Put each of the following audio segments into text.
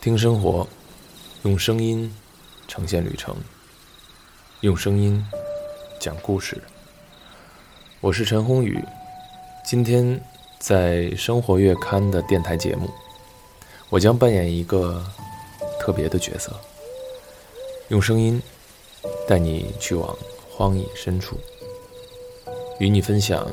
听生活，用声音呈现旅程，用声音讲故事。我是陈宏宇，今天在《生活月刊》的电台节目，我将扮演一个特别的角色，用声音带你去往荒野深处，与你分享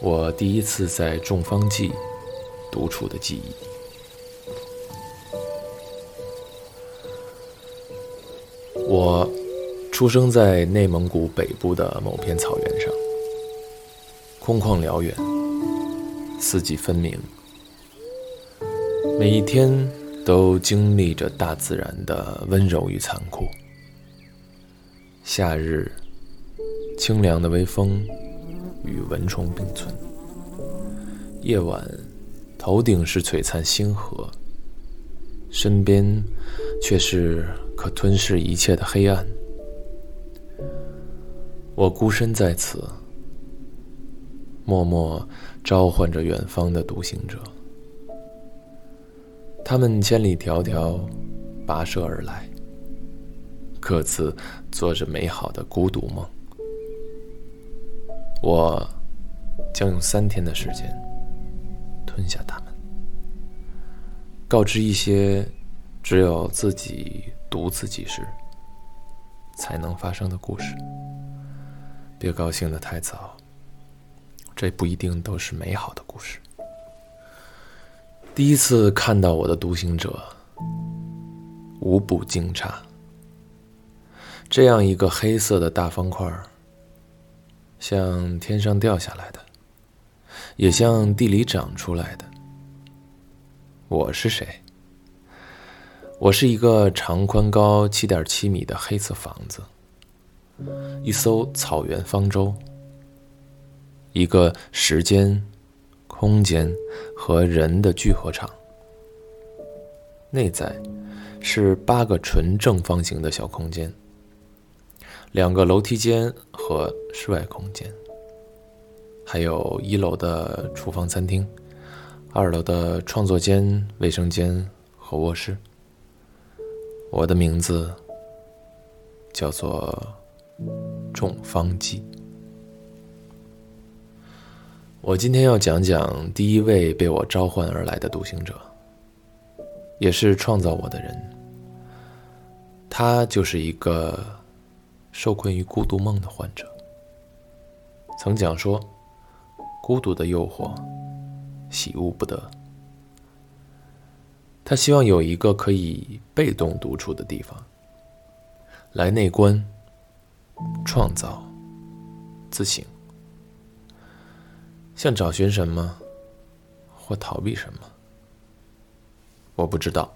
我第一次在众方记独处的记忆。我出生在内蒙古北部的某片草原上，空旷辽远，四季分明，每一天都经历着大自然的温柔与残酷。夏日，清凉的微风与蚊虫并存；夜晚，头顶是璀璨星河，身边却是。可吞噬一切的黑暗，我孤身在此，默默召唤着远方的独行者。他们千里迢迢跋涉而来，各自做着美好的孤独梦。我将用三天的时间吞下他们，告知一些只有自己。读自己时才能发生的故事，别高兴的太早。这不一定都是美好的故事。第一次看到我的独行者，无不惊诧。这样一个黑色的大方块，像天上掉下来的，也像地里长出来的。我是谁？我是一个长宽高七点七米的黑色房子，一艘草原方舟，一个时间、空间和人的聚合场。内在是八个纯正方形的小空间，两个楼梯间和室外空间，还有一楼的厨房餐厅，二楼的创作间、卫生间和卧室。我的名字叫做众方记。我今天要讲讲第一位被我召唤而来的独行者，也是创造我的人。他就是一个受困于孤独梦的患者，曾讲说：“孤独的诱惑，喜恶不得。”他希望有一个可以被动独处的地方，来内观、创造、自省，像找寻什么，或逃避什么，我不知道。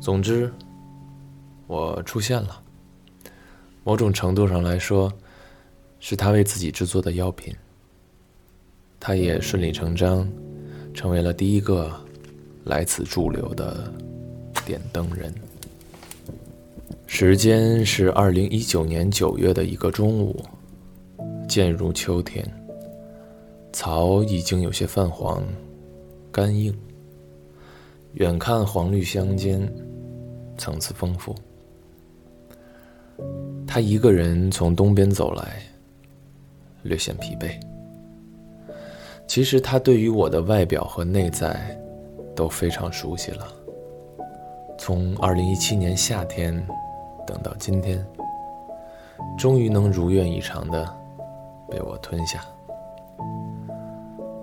总之，我出现了。某种程度上来说，是他为自己制作的药品。他也顺理成章，成为了第一个。来此驻留的点灯人。时间是二零一九年九月的一个中午，渐入秋天，草已经有些泛黄、干硬。远看黄绿相间，层次丰富。他一个人从东边走来，略显疲惫。其实他对于我的外表和内在。都非常熟悉了。从二零一七年夏天等到今天，终于能如愿以偿的被我吞下。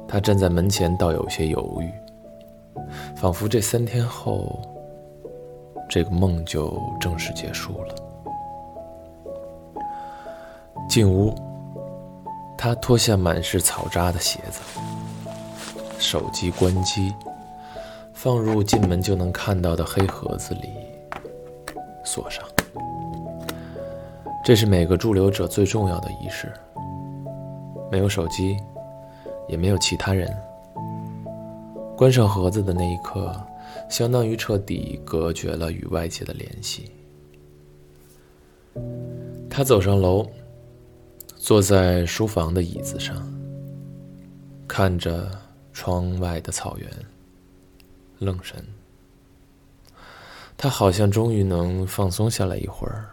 他站在门前，倒有些犹豫，仿佛这三天后，这个梦就正式结束了。进屋，他脱下满是草渣的鞋子，手机关机。放入进门就能看到的黑盒子里，锁上。这是每个驻留者最重要的仪式。没有手机，也没有其他人。关上盒子的那一刻，相当于彻底隔绝了与外界的联系。他走上楼，坐在书房的椅子上，看着窗外的草原。愣神，他好像终于能放松下来一会儿。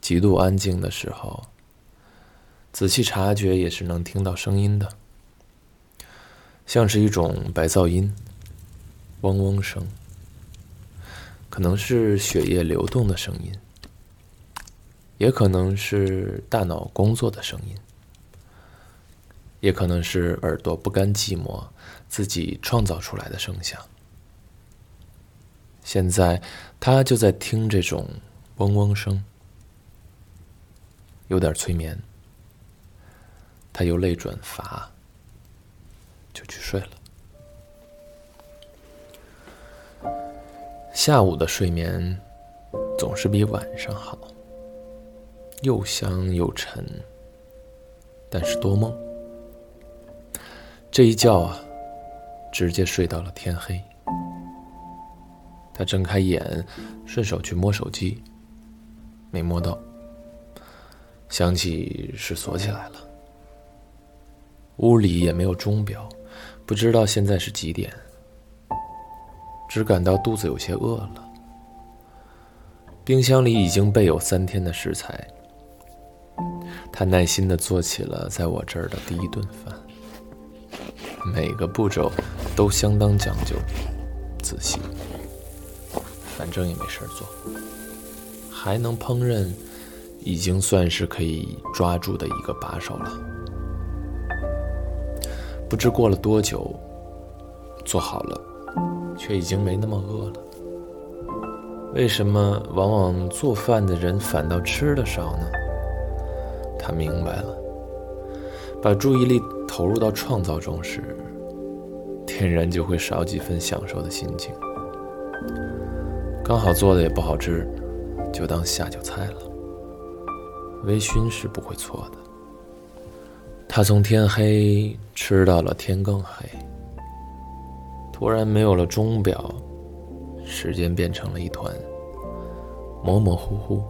极度安静的时候，仔细察觉也是能听到声音的，像是一种白噪音，嗡嗡声，可能是血液流动的声音，也可能是大脑工作的声音，也可能是耳朵不甘寂寞，自己创造出来的声响。现在他就在听这种嗡嗡声。有点催眠，他由累转乏，就去睡了。下午的睡眠总是比晚上好，又香又沉，但是多梦。这一觉啊，直接睡到了天黑。他睁开眼，顺手去摸手机，没摸到。想起是锁起来了，屋里也没有钟表，不知道现在是几点，只感到肚子有些饿了。冰箱里已经备有三天的食材，他耐心的做起了在我这儿的第一顿饭，每个步骤都相当讲究、仔细，反正也没事做，还能烹饪。已经算是可以抓住的一个把手了。不知过了多久，做好了，却已经没那么饿了。为什么往往做饭的人反倒吃的少呢？他明白了，把注意力投入到创造中时，天然就会少几分享受的心情。刚好做的也不好吃，就当下酒菜了。微醺是不会错的。他从天黑吃到了天更黑，突然没有了钟表，时间变成了一团模模糊糊。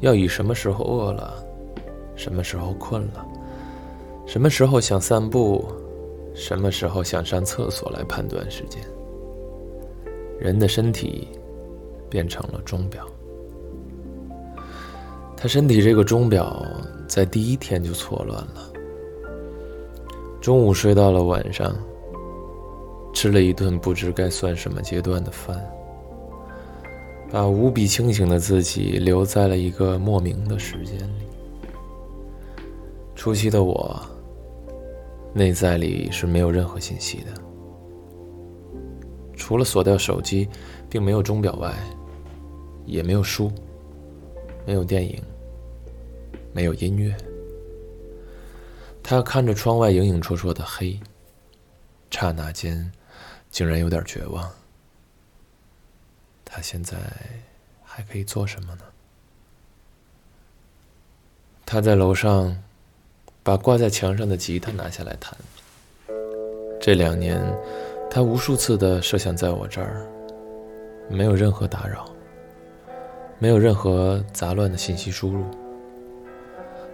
要以什么时候饿了，什么时候困了，什么时候想散步，什么时候想上厕所来判断时间。人的身体变成了钟表。他身体这个钟表在第一天就错乱了。中午睡到了晚上，吃了一顿不知该算什么阶段的饭，把无比清醒的自己留在了一个莫名的时间里。初期的我，内在里是没有任何信息的，除了锁掉手机，并没有钟表外，也没有书。没有电影，没有音乐。他看着窗外影影绰绰的黑，刹那间，竟然有点绝望。他现在还可以做什么呢？他在楼上，把挂在墙上的吉他拿下来弹。这两年，他无数次的设想在我这儿，没有任何打扰。没有任何杂乱的信息输入，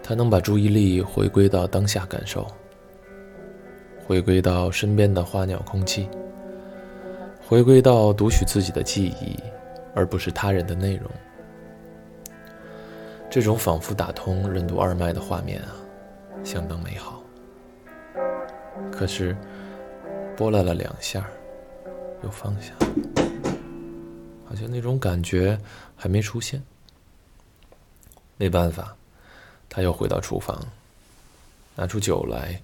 他能把注意力回归到当下感受，回归到身边的花鸟空气，回归到读取自己的记忆，而不是他人的内容。这种仿佛打通任督二脉的画面啊，相当美好。可是，拨拉了两下，又放下。好像那种感觉还没出现，没办法，他又回到厨房，拿出酒来，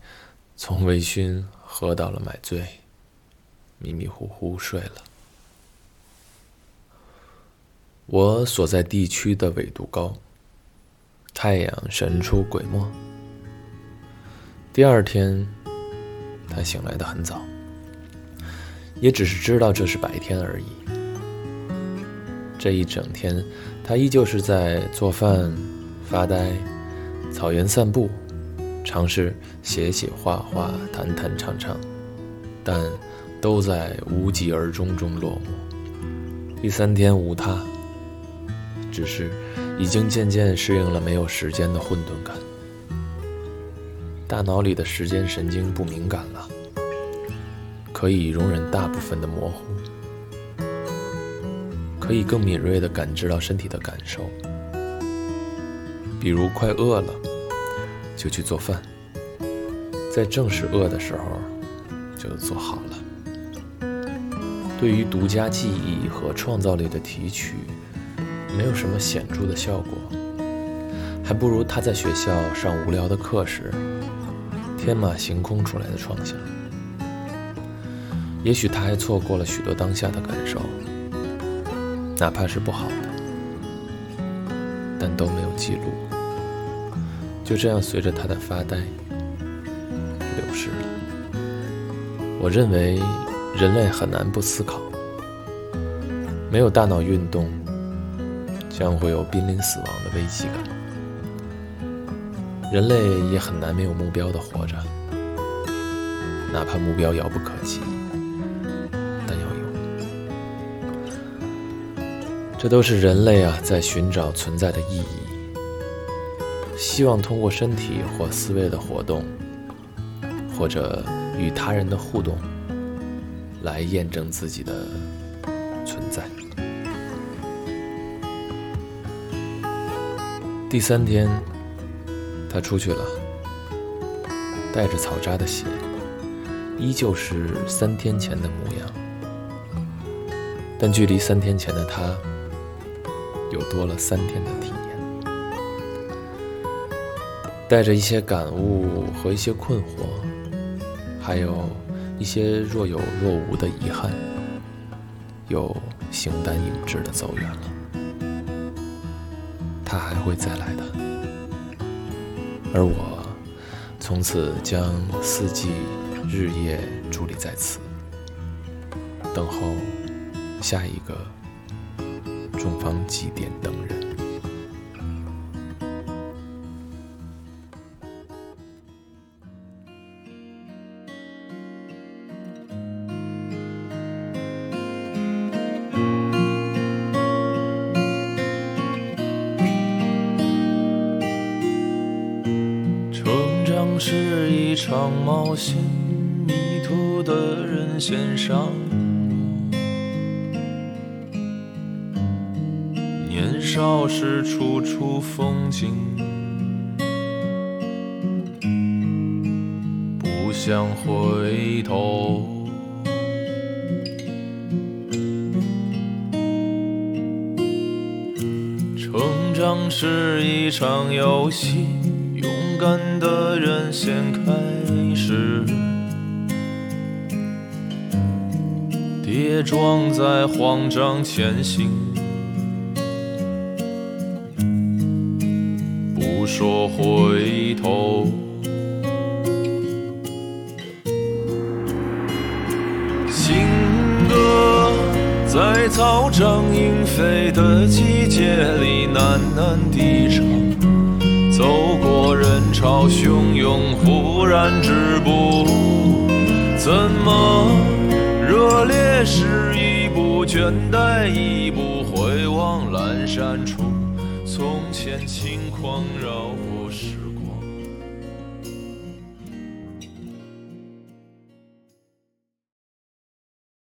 从微醺喝到了买醉，迷迷糊糊睡了。我所在地区的纬度高，太阳神出鬼没。第二天，他醒来的很早，也只是知道这是白天而已。这一整天，他依旧是在做饭、发呆、草原散步，尝试写写画画、弹弹唱唱，但都在无疾而终中落幕。第三天无他，只是已经渐渐适应了没有时间的混沌感，大脑里的时间神经不敏感了，可以容忍大部分的模糊，可以更敏锐地感知到身体的感受。比如快饿了，就去做饭，在正是饿的时候就做好了。对于独家记忆和创造力的提取，没有什么显著的效果，还不如他在学校上无聊的课时，天马行空出来的创想。也许他还错过了许多当下的感受，哪怕是不好的，但都没有记录，就这样随着他的发呆流失了。我认为人类很难不思考，没有大脑运动，将会有濒临死亡的危机感。人类也很难没有目标的活着，哪怕目标遥不可及。但要有这都是人类啊，在寻找存在的意义，希望通过身体或思维的活动，或者与他人的互动，来验证自己的存在。第三天，他出去了，带着草扎的鞋，依旧是三天前的模样，但距离三天前的他。又多了三天的体验，带着一些感悟和一些困惑，还有一些若有若无的遗憾，又形单影只的走远了。他还会再来的，而我从此将四季日夜伫立在此，等候下一个。中方祭奠等人，的人先上路，年。少时处处风景，不想回头。成长是一场游戏，勇敢的人先开跌撞在慌张前行。不说回头，情歌在草长莺飞的季节里喃喃低唱，走过人潮汹涌，忽然止步，怎么烈士一步，倦怠一步，回望阑珊处。从前轻狂绕过时。